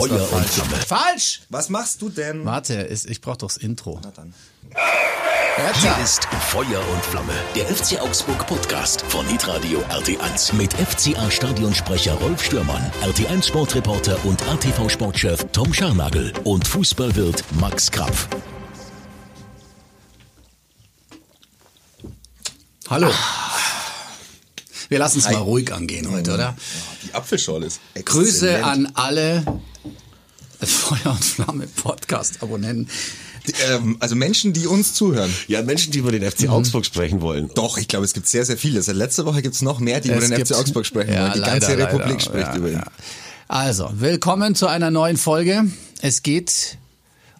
Feuer und Flamme. Falsch! Was machst du denn? Warte, ist, ich brauch doch das Intro. Na dann. Hier ist Feuer und Flamme, der FC Augsburg Podcast von Hitradio RT1 mit FCA Stadionsprecher Rolf Stürmann, RT1 Sportreporter und ATV Sportchef Tom Scharnagel und Fußballwirt Max Krapf. Hallo. Wir lassen es mal ruhig angehen heute, oder? Die Apfelschorle ist Grüße exzellent. an alle Feuer und Flamme Podcast-Abonnenten. Ähm, also Menschen, die uns zuhören. Ja, Menschen, die über den Mhm. FC Augsburg sprechen wollen. Doch, ich glaube, es gibt sehr, sehr viele. Seit letzter Woche gibt es noch mehr, die über Es den gibt- FC Augsburg sprechen Ja, wollen. Die leider, ganze Republik leider. spricht Ja, über ihn. ja. Also, willkommen zu einer neuen Folge. Es geht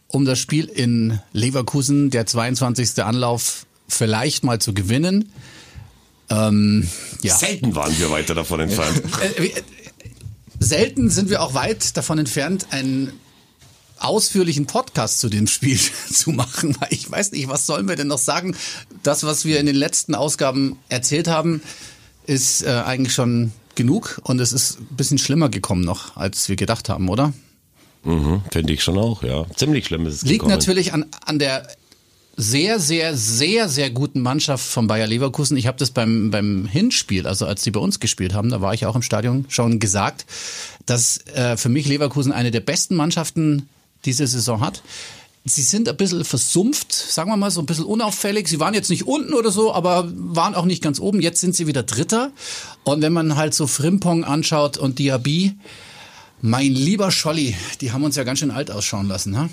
um das Spiel in Leverkusen, der 22. Anlauf vielleicht mal zu gewinnen. Ähm, ja. Selten waren wir weiter davon entfernt. Äh, äh, Selten sind wir auch weit davon entfernt, einen ausführlichen Podcast zu dem Spiel zu machen, weil ich weiß nicht, was sollen wir denn noch sagen? Das, was wir in den letzten Ausgaben erzählt haben, ist äh, eigentlich schon genug und es ist ein bisschen schlimmer gekommen noch, als wir gedacht haben, oder? mhm, Finde ich schon auch, ja. Ziemlich schlimm ist es Liegt gekommen. natürlich an, an der sehr, sehr, sehr, sehr guten Mannschaft von Bayer Leverkusen. Ich habe das beim, beim Hinspiel, also als die bei uns gespielt haben, da war ich auch im Stadion schon gesagt, dass äh, für mich Leverkusen eine der besten Mannschaften diese Saison hat. Sie sind ein bisschen versumpft, sagen wir mal so ein bisschen unauffällig. Sie waren jetzt nicht unten oder so, aber waren auch nicht ganz oben. Jetzt sind sie wieder Dritter. Und wenn man halt so Frimpong anschaut und Diaby, mein lieber Scholli, die haben uns ja ganz schön alt ausschauen lassen, ha?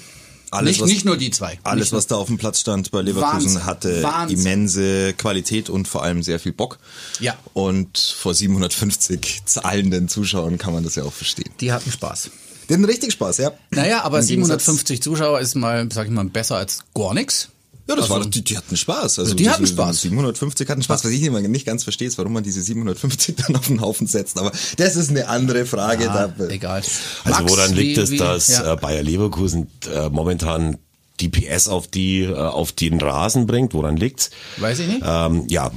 Alles, nicht, was- nicht nur die zwei. Alles, was da auf dem Platz stand bei Leverkusen, Wahnsinn. hatte Wahnsinn. immense Qualität und vor allem sehr viel Bock. Ja. Und vor 750 zahlenden Zuschauern kann man das ja auch verstehen. Die hatten Spaß. Die hatten richtig Spaß, ja. Naja, aber Im Gegensatz- 750 Zuschauer ist mal, sag ich mal, besser als gar nichts. Ja, das Also- war, die, die hatten Spaß. Also die hatten Spaß. 750 hatten Spaß. Was ich immer nicht ganz verstehe, ist, warum man diese 750 dann auf den Haufen setzt. Aber das ist eine andere Frage. Ah, da, egal. Also Max, woran liegt wie- es, wie- dass ja. äh, Bayer Leverkusen äh, momentan die PS auf die äh, auf den Rasen bringt? Woran liegt's? Weiß ich nicht. Ähm, ja,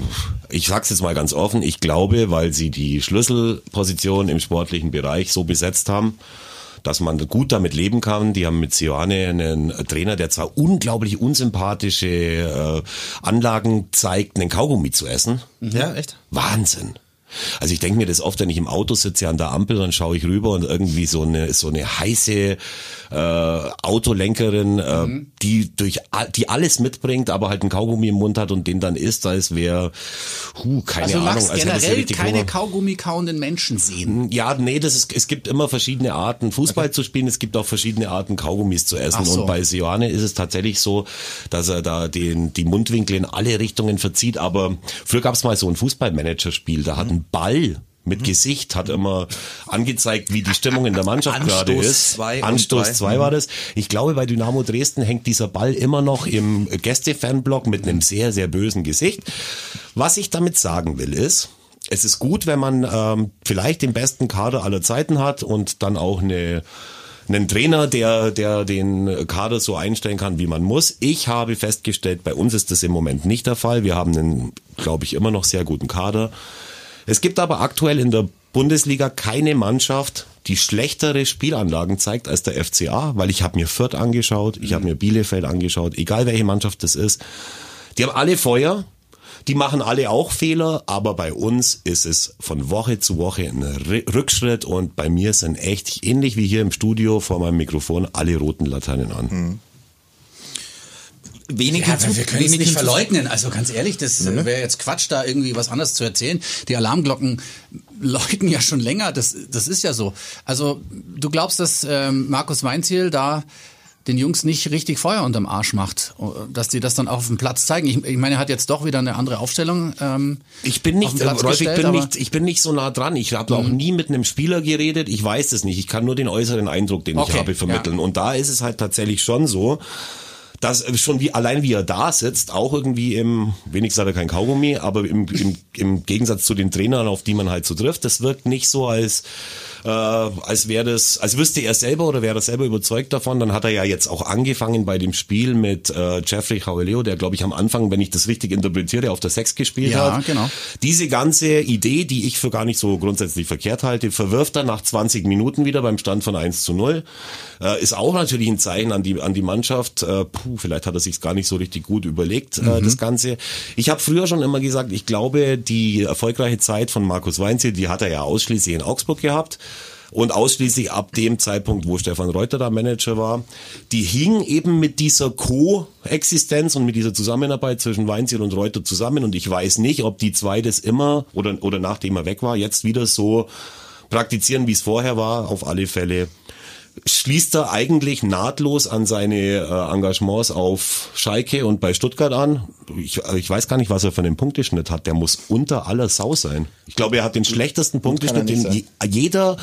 ich sag's jetzt mal ganz offen. Ich glaube, weil sie die Schlüsselposition im sportlichen Bereich so besetzt haben, dass man gut damit leben kann. Die haben mit Sioane einen Trainer, der zwar unglaublich unsympathische äh, Anlagen zeigt, einen Kaugummi zu essen. ja, echt? Wahnsinn. Also ich denke mir das oft, wenn ich im Auto sitze an der Ampel, dann schaue ich rüber und irgendwie so eine so eine heiße äh, Autolenkerin, äh, die durch die alles mitbringt, aber halt einen Kaugummi im Mund hat und den dann isst, als wäre, huh, keine also Ahnung, magst als hätte sie generell richtig keine Hunger. Kaugummi kauenden Menschen sehen. Ja, nee, das ist, es gibt immer verschiedene Arten, Fußball zu spielen. Es gibt auch verschiedene Arten, Kaugummis zu essen. So. Und bei Sioane ist es tatsächlich so, dass er da den, die Mundwinkel in alle Richtungen verzieht. Aber früher gab es mal so ein Fußballmanager-Spiel, da hat Mhm. Ein Ball mit Gesicht hat immer angezeigt, wie die Stimmung in der Mannschaft gerade Anstoß ist. zwei Anstoß drei. 2 war das. Ich glaube, bei Dynamo Dresden hängt dieser Ball immer noch im Gäste-Fanblock mit einem sehr, sehr bösen Gesicht. Was ich damit sagen will, ist, es ist gut, wenn man ähm, vielleicht den besten Kader aller Zeiten hat und dann auch eine einen Trainer, der, der den Kader so einstellen kann, wie man muss. Ich habe festgestellt, bei uns ist das im Moment nicht der Fall. Wir haben einen, glaube ich, immer noch sehr guten Kader. Es gibt aber aktuell in der Bundesliga keine Mannschaft, die schlechtere Spielanlagen zeigt als der FCA, weil ich habe mir Fürth angeschaut, ich habe mir Bielefeld angeschaut, egal welche Mannschaft das ist. Die haben alle Feuer, die machen alle auch Fehler, aber bei uns ist es von Woche zu Woche ein Ri- Rückschritt und bei mir sind echt ähnlich wie hier im Studio vor meinem Mikrofon alle roten Laternen an. Wenig Ja, hinzu- wir können es nicht verleugnen. Also ganz ehrlich, das wäre jetzt Quatsch, da irgendwie was anderes zu erzählen. Die Alarmglocken läuten ja schon länger. Das, das ist ja so. Also du glaubst, dass ähm, Markus Weinziel da den Jungs nicht richtig Feuer unterm Arsch macht, dass die das dann auch auf dem Platz zeigen. Ich, ich meine, er hat jetzt doch wieder eine andere Aufstellung. Ähm, Ich bin auf nicht, den äh, Platz Rolf, ich gestellt, bin aber- Mhm. nicht, ich bin nicht so nah dran. Ich habe auch nie mit einem Spieler geredet. Ich weiß es nicht. Ich kann nur den äußeren Eindruck, den Okay, ich habe, vermitteln. ja. Und da ist es halt tatsächlich schon so, dass äh, schon wie allein wie er da sitzt, auch irgendwie im, wenigstens hat er kein Kaugummi, aber im, im, im Gegensatz zu den Trainern, auf die man halt so trifft, das wirkt nicht so als äh, als wäre das, als wüsste er selber oder wäre er selber überzeugt davon. Dann hat er ja jetzt auch angefangen bei dem Spiel mit äh, Jeffrey Jauleo, der glaube ich am Anfang, wenn ich das richtig interpretiere, auf der Sechs gespielt Ja, hat. genau. Diese ganze Idee, die ich für gar nicht so grundsätzlich verkehrt halte, verwirft er nach 20 Minuten wieder beim Stand von 1 zu 0. Äh, ist auch natürlich ein Zeichen an die, an die Mannschaft. Äh, puh, vielleicht hat er sich gar nicht so richtig gut überlegt, äh, das Ganze. Ich habe früher schon immer gesagt, ich glaube, die erfolgreiche Zeit von Markus Weinziel, die hat er ja ausschließlich in Augsburg gehabt. Und ausschließlich ab dem Zeitpunkt, wo Stefan Reuter da Manager war, die hing eben mit dieser Koexistenz und mit dieser Zusammenarbeit zwischen Weinziel und Reuter zusammen. Und ich weiß nicht, ob die zwei das immer oder, oder nachdem er weg war, jetzt wieder so praktizieren, wie es vorher war. Auf alle Fälle schließt er eigentlich nahtlos an seine äh, Engagements auf Schalke und bei Stuttgart an. Ich, ich weiß gar nicht, was er für einen Punkteschnitt hat. Der muss unter aller Sau sein. Ich glaube, er hat den schlechtesten Punkteschnitt, den je, jeder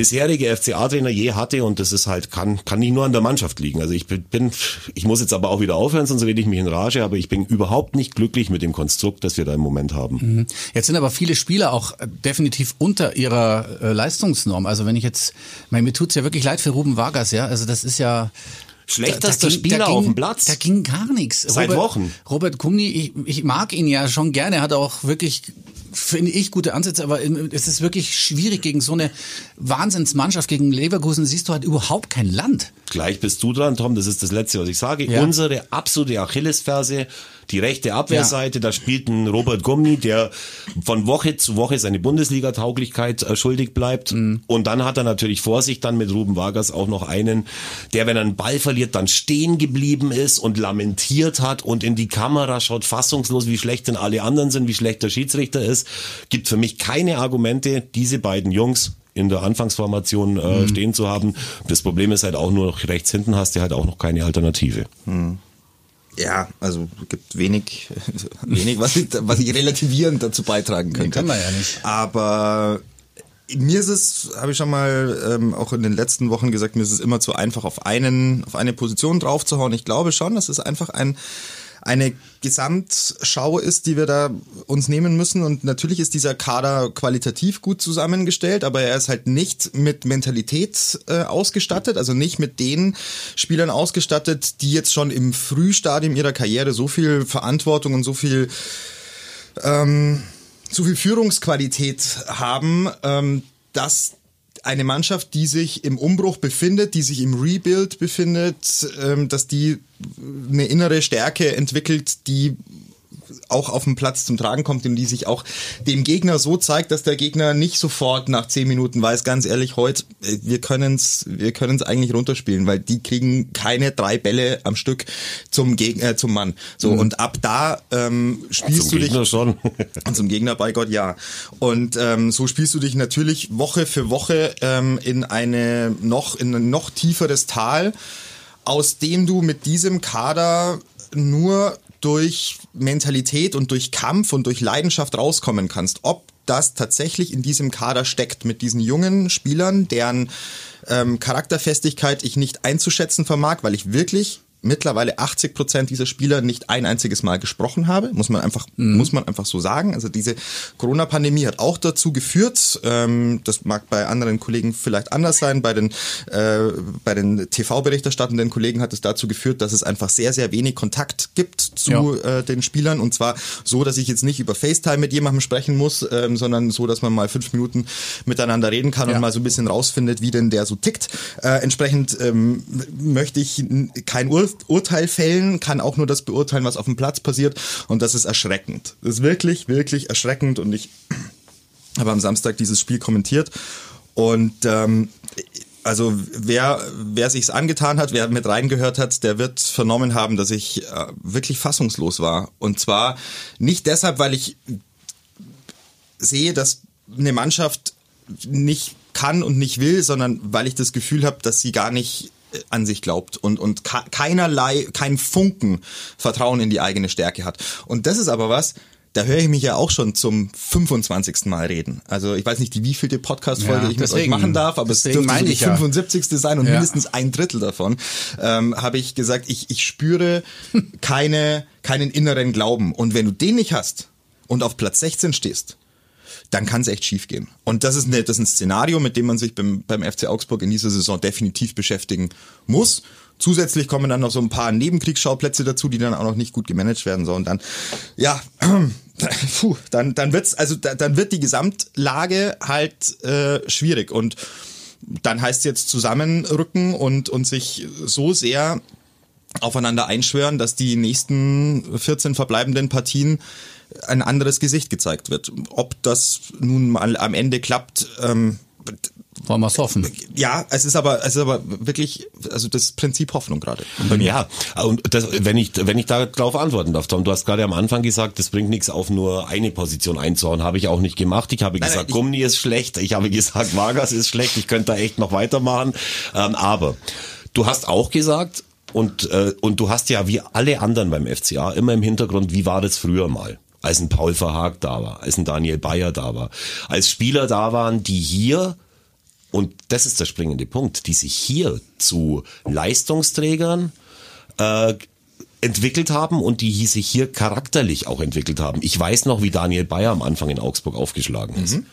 bisherige FCA-Trainer je hatte und das ist halt, kann, kann nicht nur an der Mannschaft liegen. Also ich bin, ich muss jetzt aber auch wieder aufhören, sonst rede ich mich in Rage, aber ich bin überhaupt nicht glücklich mit dem Konstrukt, das wir da im Moment haben. Jetzt sind aber viele Spieler auch äh, definitiv unter ihrer äh, Leistungsnorm. Also wenn ich jetzt, mein, mir tut's ja wirklich leid für Ruben Vargas, ja. Also das ist ja. Schlechtester Spieler ging, auf dem Platz. Da ging gar nichts. Seit Wochen. Robert Kumni, ich, ich mag ihn ja schon gerne, er hat auch wirklich finde ich gute Ansätze, aber es ist wirklich schwierig gegen so eine Wahnsinnsmannschaft gegen Leverkusen siehst du halt überhaupt kein Land. Gleich bist du dran, Tom, das ist das Letzte, was ich sage. Ja. Unsere absolute Achillesferse, die rechte Abwehrseite, da spielt ein Robert Gumni, der von Woche zu Woche seine Bundesliga-Tauglichkeit äh, schuldig bleibt. Mhm. Und dann hat er natürlich vor sich dann mit Ruben Vargas auch noch einen, der, wenn er einen Ball verliert, dann stehen geblieben ist und lamentiert hat und in die Kamera schaut, fassungslos, wie schlecht denn alle anderen sind, wie schlecht der Schiedsrichter ist. Gibt für mich keine Argumente, diese beiden Jungs in der Anfangsformation Mhm. äh, stehen zu haben. Das Problem ist halt auch nur noch rechts hinten hast du halt auch noch keine Alternative. Ja, also gibt wenig, wenig, was ich, was ich relativierend dazu beitragen könnte. kann man ja nicht. Aber mir ist es, habe ich schon mal ähm, auch in den letzten Wochen gesagt, mir ist es immer zu einfach auf einen, auf eine Position draufzuhauen. Ich glaube schon, dass es einfach ein eine Gesamtschau ist, die wir da uns nehmen müssen. Und natürlich ist dieser Kader qualitativ gut zusammengestellt, aber er ist halt nicht mit Mentalität äh, ausgestattet, also nicht mit den Spielern ausgestattet, die jetzt schon im Frühstadium ihrer Karriere so viel Verantwortung und so viel so viel Führungsqualität haben, ähm, dass eine Mannschaft, die sich im Umbruch befindet, die sich im Rebuild befindet, ähm, dass die eine innere Stärke entwickelt, die auch auf dem Platz zum Tragen kommt und die sich auch dem Gegner so zeigt, dass der Gegner nicht sofort nach zehn Minuten weiß, ganz ehrlich, heute, äh, wir können's, wir können's eigentlich runterspielen, weil die kriegen keine drei Bälle am Stück zum Gegner, äh, zum Mann. So, und ab da ähm, spielst Zum du dich Gegner schon. und zum Gegner, bei Gott, ja. Und ähm, so spielst du dich natürlich Woche für Woche ähm, in eine noch in ein noch tieferes Tal, aus dem du mit diesem Kader nur durch Mentalität und durch Kampf und durch Leidenschaft rauskommen kannst. Ob das tatsächlich in diesem Kader steckt mit diesen jungen Spielern, deren ähm, Charakterfestigkeit ich nicht einzuschätzen vermag, weil ich wirklich mittlerweile 80 Prozent dieser Spieler nicht ein einziges Mal gesprochen habe, muss man einfach muss man einfach so sagen. Also diese Corona-Pandemie hat auch dazu geführt. Ähm, das mag bei anderen Kollegen vielleicht anders sein. Bei den äh, bei den TV-Berichterstattenden Kollegen hat es dazu geführt, dass es einfach sehr sehr wenig Kontakt gibt zu äh, den Spielern und zwar so, dass ich jetzt nicht über FaceTime mit jemandem sprechen muss, ähm, sondern so, dass man mal fünf Minuten miteinander reden kann Ja. und mal so ein bisschen rausfindet, wie denn der so tickt. Äh, entsprechend ähm, möchte ich kein Ur Urteil fällen, kann auch nur das beurteilen, was auf dem Platz passiert. Und das ist erschreckend. Das ist wirklich, wirklich erschreckend. Und ich habe am Samstag dieses Spiel kommentiert. Und ähm, also wer wer sich's angetan hat, wer mit reingehört hat, der wird vernommen haben, dass ich äh, wirklich fassungslos war. Und zwar nicht deshalb, weil ich sehe, dass eine Mannschaft nicht kann und nicht will, sondern weil ich das Gefühl habe, dass sie gar nicht an sich glaubt und, und keinerlei, kein Funken Vertrauen in die eigene Stärke hat. Und das ist aber was, da höre ich mich ja auch schon zum 25. Mal reden. Also ich weiß nicht, die wievielte Podcast-Folge Ja, ich mit euch deswegen- machen darf, aber es deswegen dürfte so die ich ja. 75. sein und Ja. mindestens ein Drittel davon ähm, habe ich gesagt, ich, ich spüre keine, keinen inneren Glauben. Und wenn du den nicht hast und auf Platz 16 stehst, dann kann es echt schief gehen. Und das ist, eine, das ist ein Szenario, mit dem man sich beim, beim FC Augsburg in dieser Saison definitiv beschäftigen muss. Zusätzlich kommen dann noch so ein paar Nebenkriegsschauplätze dazu, die dann auch noch nicht gut gemanagt werden sollen. Dann, ja, puh, dann, dann wird's, also da, dann wird die Gesamtlage halt äh, schwierig. Und dann heißt es jetzt zusammenrücken und, und sich so sehr aufeinander einschwören, dass die nächsten 14 verbleibenden Partien ein anderes Gesicht gezeigt wird. Ob das nun mal am Ende klappt, ähm, wollen wir es hoffen. Ja, es ist aber, es ist aber wirklich, also das Prinzip Hoffnung gerade. Ja, und das, wenn ich, wenn ich da drauf antworten darf, Tom, du hast gerade am Anfang gesagt, das bringt nichts auf nur eine Position einzuhauen. Habe ich auch nicht gemacht. Ich habe nein, gesagt, Gummi ist schlecht. Ich habe gesagt, Vargas ist schlecht. Ich könnte da echt noch weitermachen. Ähm, aber du hast auch gesagt, und, äh, und du hast ja wie alle anderen beim FCA immer im Hintergrund, wie war das früher mal? Als ein Paul Verhaag da war, als ein Daniel Bayer da war, als Spieler da waren, die hier und das ist der springende Punkt, die sich hier zu Leistungsträgern äh, entwickelt haben und die sich hier charakterlich auch entwickelt haben. Ich weiß noch, wie Daniel Bayer am Anfang in Augsburg aufgeschlagen ist. Mhm.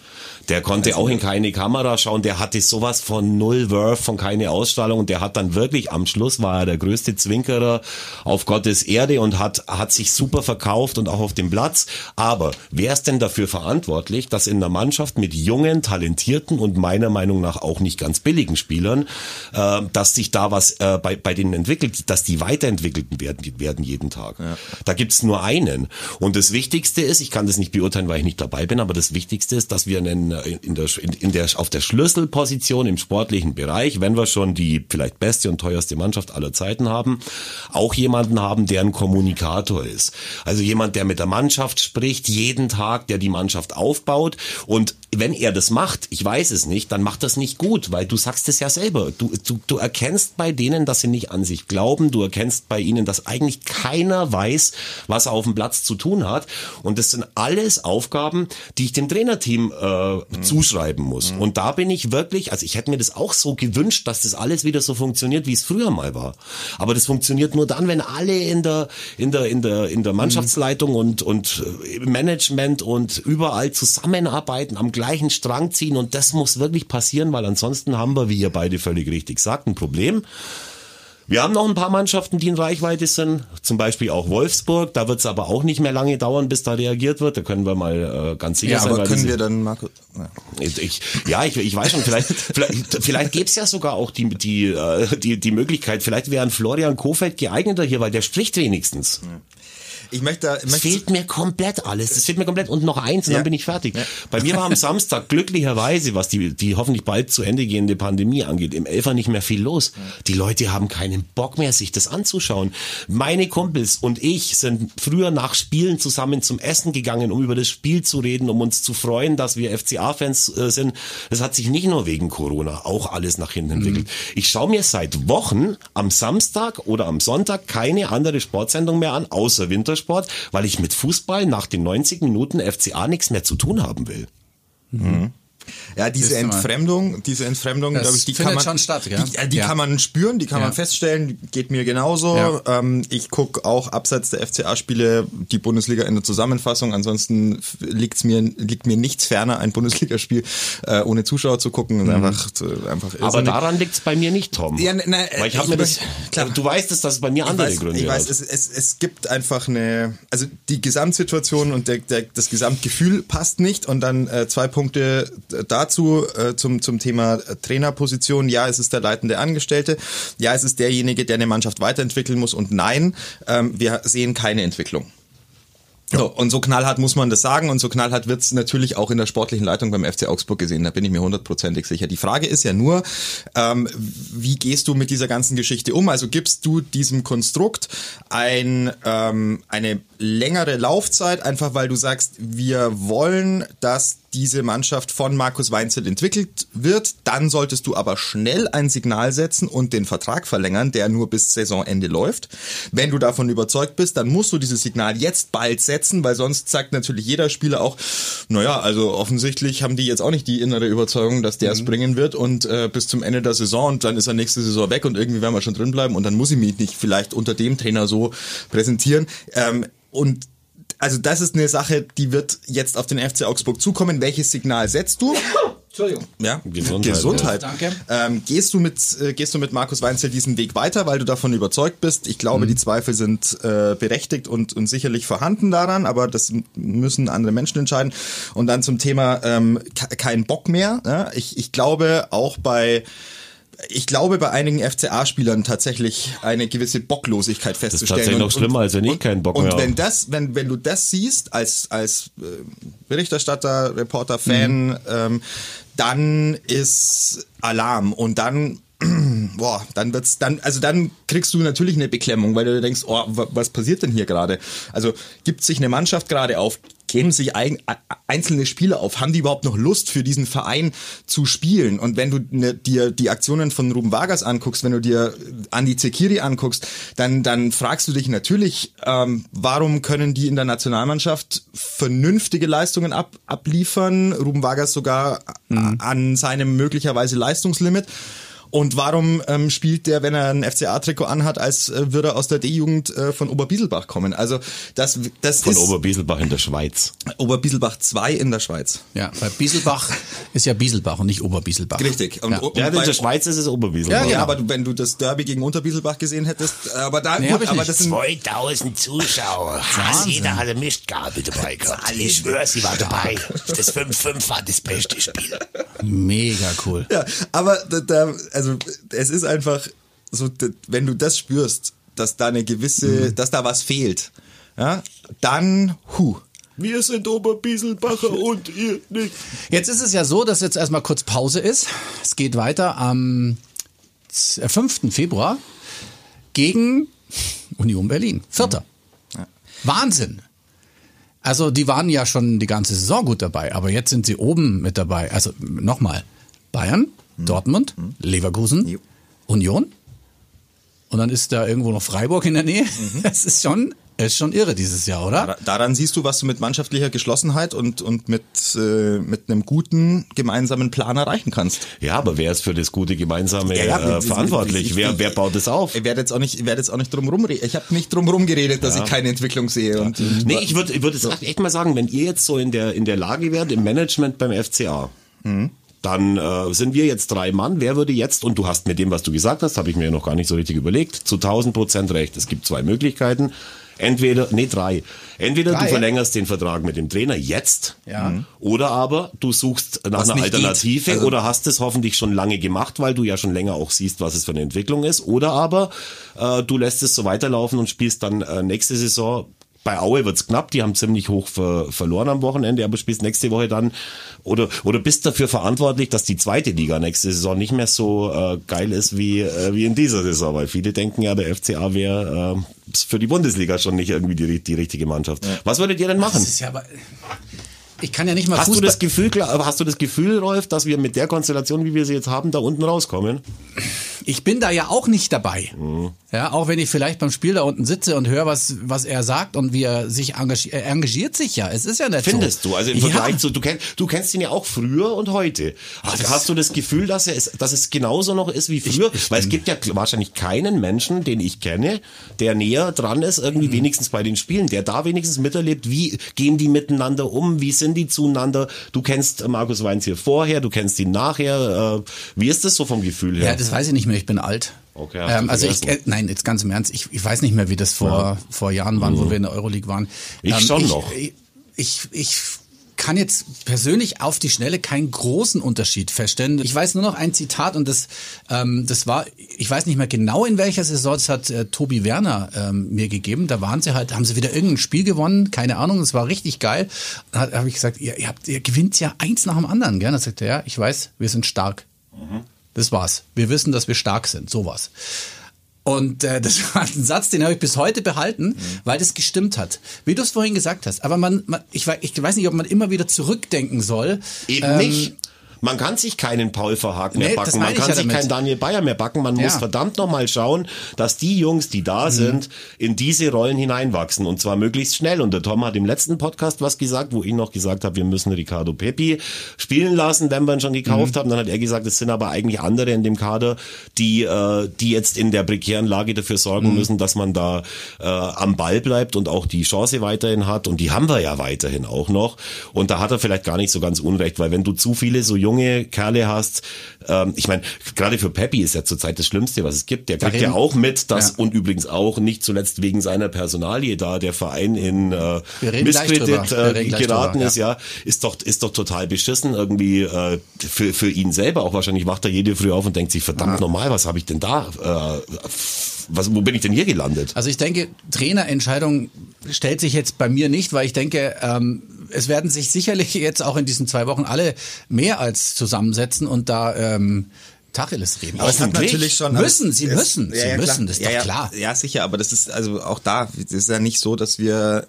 Der konnte auch in keine Kamera schauen. Der hatte sowas von null Worth, von keine Ausstrahlung. Und der hat dann wirklich am Schluss war er der größte Zwinkerer auf Gottes Erde und hat, hat sich super verkauft und auch auf dem Platz. Aber wer ist denn dafür verantwortlich, dass in der Mannschaft mit jungen, talentierten und meiner Meinung nach auch nicht ganz billigen Spielern, äh, dass sich da was äh, bei, bei denen entwickelt, dass die weiterentwickelt werden, werden jeden Tag. Ja. Da gibt's nur einen. Und das Wichtigste ist, ich kann das nicht beurteilen, weil ich nicht dabei bin, aber das Wichtigste ist, dass wir einen in der, in der, auf der Schlüsselposition im sportlichen Bereich, wenn wir schon die vielleicht beste und teuerste Mannschaft aller Zeiten haben, auch jemanden haben, der ein Kommunikator ist. Also jemand, der mit der Mannschaft spricht, jeden Tag, der die Mannschaft aufbaut und wenn er das macht, ich weiß es nicht, dann macht das nicht gut, weil du sagst es ja selber. Du, du, du erkennst bei denen, dass sie nicht an sich glauben. Du erkennst bei ihnen, dass eigentlich keiner weiß, was er auf dem Platz zu tun hat. Und das sind alles Aufgaben, die ich dem Trainerteam äh, mhm. zuschreiben muss. Mhm. Und da bin ich wirklich, also ich hätte mir das auch so gewünscht, dass das alles wieder so funktioniert, wie es früher mal war. Aber das funktioniert nur dann, wenn alle in der, in der, in der, in der Mannschaftsleitung und, und äh, Management und überall zusammenarbeiten am gleichen Strang ziehen und das muss wirklich passieren, weil ansonsten haben wir, wie ihr beide völlig richtig sagt, ein Problem. Wir haben noch ein paar Mannschaften, die in Reichweite sind, zum Beispiel auch Wolfsburg. Da wird es aber auch nicht mehr lange dauern, bis da reagiert wird. Da können wir mal äh, ganz sicher ja, sein. Aber können wir dann, Marco? Ja, ich, ja ich, ich weiß schon, vielleicht, vielleicht, vielleicht gäbe es ja sogar auch die, die, äh, die, die Möglichkeit, vielleicht wäre ein Florian Kofeld geeigneter hier, weil der spricht wenigstens. Ja. Ich möchte, es fehlt mir komplett alles. Es fehlt mir komplett und noch eins und ja. dann bin ich fertig. Ja. Bei mir war am Samstag glücklicherweise, was die, die hoffentlich bald zu Ende gehende Pandemie angeht, im Elfer nicht mehr viel los. Die Leute haben keinen Bock mehr, sich das anzuschauen. Meine Kumpels und ich sind früher nach Spielen zusammen zum Essen gegangen, um über das Spiel zu reden, um uns zu freuen, dass wir FCA-Fans äh, sind. Das hat sich nicht nur wegen Corona auch alles nach hinten entwickelt. Mhm. Ich schaue mir seit Wochen am Samstag oder am Sonntag keine andere Sportsendung mehr an, außer Winter Wintersport, weil ich mit Fußball nach den 90 Minuten FCA nichts mehr zu tun haben will. Mhm. Ja, diese Entfremdung, diese Entfremdung, glaube ich, die kann man schon statt, ja? die, die ja. kann man spüren, die kann ja. man feststellen, geht mir genauso. Ja. Ähm, ich gucke auch abseits der FCA-Spiele die Bundesliga in der Zusammenfassung. Ansonsten liegt's mir liegt mir nichts ferner, ein Bundesligaspiel äh, ohne Zuschauer zu gucken. Mhm. Einfach, einfach Aber daran liegt's bei mir nicht, Tom. Ja, na, Weil ich habe mir das. Klar. Du weißt es, dass es bei mir andere weiß, Gründe Ich weiß, es, es, es gibt einfach eine, also die Gesamtsituation und der, der, das Gesamtgefühl passt nicht und dann äh, zwei Punkte dazu äh, zum, zum Thema äh, Trainerposition. Ja, es ist der leitende Angestellte. Ja, es ist derjenige, der eine Mannschaft weiterentwickeln muss. Und nein, ähm, wir sehen keine Entwicklung. So, und so knallhart muss man das sagen und so knallhart wird's natürlich auch in der sportlichen Leitung beim FC Augsburg gesehen, da bin ich mir hundertprozentig sicher. Die Frage ist ja nur, ähm, wie gehst du mit dieser ganzen Geschichte um? Also gibst du diesem Konstrukt ein, ähm, eine längere Laufzeit, einfach weil du sagst, wir wollen, dass diese Mannschaft von Markus Weinzel entwickelt wird. Dann solltest du aber schnell ein Signal setzen und den Vertrag verlängern, der nur bis Saisonende läuft. Wenn du davon überzeugt bist, dann musst du dieses Signal jetzt bald setzen, weil sonst sagt natürlich jeder Spieler auch, naja, also offensichtlich haben die jetzt auch nicht die innere Überzeugung, dass der es mhm. bringen wird und äh, bis zum Ende der Saison und dann ist er nächste Saison weg und irgendwie werden wir schon drin bleiben und dann muss ich mich nicht vielleicht unter dem Trainer so präsentieren. Ähm, und also das ist eine Sache, die wird jetzt auf den FC Augsburg zukommen. Welches Signal setzt du? Entschuldigung. Ja, Gesundheit. Gesundheit. Ja, danke. Ähm, gehst du mit äh, gehst du mit Markus Weinzel diesen Weg weiter, weil du davon überzeugt bist? Ich glaube, die Zweifel sind äh, berechtigt und, und sicherlich vorhanden daran, aber das müssen andere Menschen entscheiden. Und dann zum Thema ähm, ke- kein Bock mehr. Ja? Ich, ich glaube auch bei ich glaube bei einigen FCA-Spielern tatsächlich eine gewisse Bocklosigkeit festzustellen. tatsächlich noch schlimmer, als wenn ich keinen Bock und mehr wenn habe. das, wenn, wenn du das siehst als, als äh, Berichterstatter, Reporter, Fan, ähm, dann ist Alarm und dann boah, dann wird's dann also dann kriegst du natürlich eine Beklemmung, weil du denkst, oh, wa- was passiert denn hier gerade? Also gibt sich eine Mannschaft gerade auf, geben sich ein, einzelne Spieler auf, haben die überhaupt noch Lust für diesen Verein zu spielen? Und wenn du ne, dir die Aktionen von Ruben Vargas anguckst, wenn du dir Andi Zekiri anguckst, dann dann fragst du dich natürlich, ähm, warum können die in der Nationalmannschaft vernünftige Leistungen ab, abliefern? Ruben Vargas sogar a- an seinem möglicherweise Leistungslimit. Und warum ähm, spielt der, wenn er ein FCA-Trikot anhat, als äh, würde er aus der D-Jugend äh, von Oberbieselbach kommen? Also das, das Von ist Oberbieselbach in der Schweiz. Oberbieselbach 2 in der Schweiz. Ja, weil Bieselbach ist ja Bieselbach und nicht Oberbieselbach. Richtig. Und, Ja. und Ja, in der Schweiz ist es Oberbieselbach. ja, genau. ja, aber du, wenn du das Derby gegen Unterbieselbach gesehen hättest, äh, aber da, Nee, gut, hab ich aber nicht. das sind 2000 Zuschauer. Wahnsinn. Jeder hatte Mistgabel dabei gehabt. Ich schwöre, sie war dabei. Das 5-5 war das beste Spiel. Mega cool. Ja, aber da, da, also es ist einfach so, wenn du das spürst, dass da eine gewisse, dass da was fehlt, ja, dann, hu. Wir sind Oberbieselbacher und ihr nicht. Jetzt ist es ja so, dass jetzt erstmal kurz Pause ist. Es geht weiter am z- äh, 5. Februar gegen Union Berlin. Vierter. Wahnsinn. Also die waren ja schon die ganze Saison gut dabei, aber jetzt sind sie oben mit dabei. Also nochmal, Bayern, Dortmund, Leverkusen, Jo. Union und dann ist da irgendwo noch Freiburg in der Nähe. Das ist schon, ist schon irre dieses Jahr, oder? Dar- Daran siehst du, was du mit mannschaftlicher Geschlossenheit und, und mit, äh, mit einem guten gemeinsamen Plan erreichen kannst. Ja, aber wer ist für das gute Gemeinsame Ja, ja, äh, ich- verantwortlich? ich- wer, ich- wer baut das auf? Ich werde jetzt auch nicht, ich werde jetzt auch nicht drum rumreden. Ich habe nicht drum rumgeredet, dass ich keine Entwicklung sehe. Und, Nee, ich würde ich würd jetzt echt mal sagen, wenn ihr jetzt so in der, in der Lage wärt, im Management beim FCA, dann äh, sind wir jetzt drei Mann. Wer würde jetzt, und du hast mit dem, was du gesagt hast, habe ich mir noch gar nicht so richtig überlegt, zu 1000 Prozent recht. Es gibt zwei Möglichkeiten. Entweder, nee, drei. Entweder Drei? du verlängerst den Vertrag mit dem Trainer jetzt, Ja. oder aber du suchst nach Was einer Alternative. Also- oder hast es hoffentlich schon lange gemacht, weil du ja schon länger auch siehst, was es für eine Entwicklung ist. Oder aber äh, du lässt es so weiterlaufen und spielst dann äh, nächste Saison. Bei Aue wird's knapp, die haben ziemlich hoch ver verloren am Wochenende, aber spielst nächste Woche dann oder oder bist dafür verantwortlich, dass die zweite Liga nächste Saison nicht mehr so äh, geil ist wie äh, wie in dieser Saison, weil viele denken ja, der FCA wäre äh, für die Bundesliga schon nicht irgendwie die, die richtige Mannschaft. Was würdet ihr denn machen? Das ist ja aber. Ich kann ja nicht mal Hast du das Gefühl, hast du das Gefühl, Rolf, dass wir mit der Konstellation, wie wir sie jetzt haben, da unten rauskommen? Ich bin da ja auch nicht dabei. Mhm. Ja, auch wenn ich vielleicht beim Spiel da unten sitze und höre, was, was er sagt und wie er sich engagiert, er engagiert sich ja. Es ist ja nicht Findest so. du? Also im ja. Vergleich zu, du kennst, du kennst ihn ja auch früher und heute. Hast, hast du das Gefühl, dass, er es, dass es genauso noch ist wie früher? Weil es gibt ja wahrscheinlich keinen Menschen, den ich kenne, der näher dran ist, Mhm. irgendwie wenigstens bei den Spielen, der da wenigstens miterlebt, wie gehen die miteinander um, wie sind die zueinander. Du kennst Markus Weinz hier vorher, du kennst ihn nachher. Äh, wie ist das so vom Gefühl her? Ja, das weiß ich nicht mehr, ich bin alt. Okay, ähm, also ich, äh, nein, jetzt ganz im Ernst, ich, ich weiß nicht mehr, wie das vor, vor Jahren war, wo wir in der Euroleague waren. Mhm. Ich schon ich, noch. Ich, ich, ich kann jetzt persönlich auf die Schnelle keinen großen Unterschied feststellen. Ich weiß nur noch ein Zitat und das, ähm, das war, ich weiß nicht mehr genau in welcher Saison, das hat äh, Tobi Werner ähm, mir gegeben. Da waren sie halt, haben sie wieder irgendein Spiel gewonnen, keine Ahnung, das war richtig geil. Da habe ich gesagt, ihr, ihr, habt, ihr gewinnt ja eins nach dem anderen. Gell? Da sagt er, ja, ich weiß, wir sind stark. Das war's. Wir wissen, dass wir stark sind. Sowas. Und äh, das war ein Satz, den habe ich bis heute behalten, weil das gestimmt hat. Wie du es vorhin gesagt hast. Aber man, man ich, weiß, ich weiß nicht, ob man immer wieder zurückdenken soll. Eben Ähm, nicht. Man kann sich keinen Paul Verhagen Nee, mehr das backen, man kann ja sich damit. keinen Daniel Bayer mehr backen. Man Ja. muss verdammt nochmal schauen, dass die Jungs, die Mhm. da sind, in diese Rollen hineinwachsen und zwar möglichst schnell. Und der Tom hat im letzten Podcast was gesagt, wo ich noch gesagt habe, wir müssen Ricardo Pepi spielen lassen, wenn wir ihn schon gekauft Mhm. haben. Dann hat er gesagt, es sind aber eigentlich andere in dem Kader, die, äh, die jetzt in der prekären Lage dafür sorgen Mhm. müssen, dass man da äh, am Ball bleibt und auch die Chance weiterhin hat. Und die haben wir ja weiterhin auch noch. Und da hat er vielleicht gar nicht so ganz unrecht, weil wenn du zu viele so junge Kerle hast, ähm, ich meine, gerade für Peppi ist ja zurzeit das Schlimmste, was es gibt. Der kriegt Dahin. ja auch mit, dass Ja. und übrigens auch nicht zuletzt wegen seiner Personalie da der Verein in äh, Misskredit äh, geraten drüber, ist, ja, ist doch ist doch total beschissen irgendwie äh, für für ihn selber auch wahrscheinlich wacht er jede Früh auf und denkt sich verdammt normal, was habe ich denn da äh, was wo bin ich denn hier gelandet? Also ich denke, Trainerentscheidung stellt sich jetzt bei mir nicht, weil ich denke, ähm, es werden sich sicherlich jetzt auch in diesen zwei Wochen alle mehr als zusammensetzen und da ähm, Tacheles reden. Aber es hat natürlich schon Müssen, sie es- müssen, sie klar. müssen, das ist ja, doch ja, klar. Ja, sicher, aber das ist also auch da, es ist ja nicht so, dass wir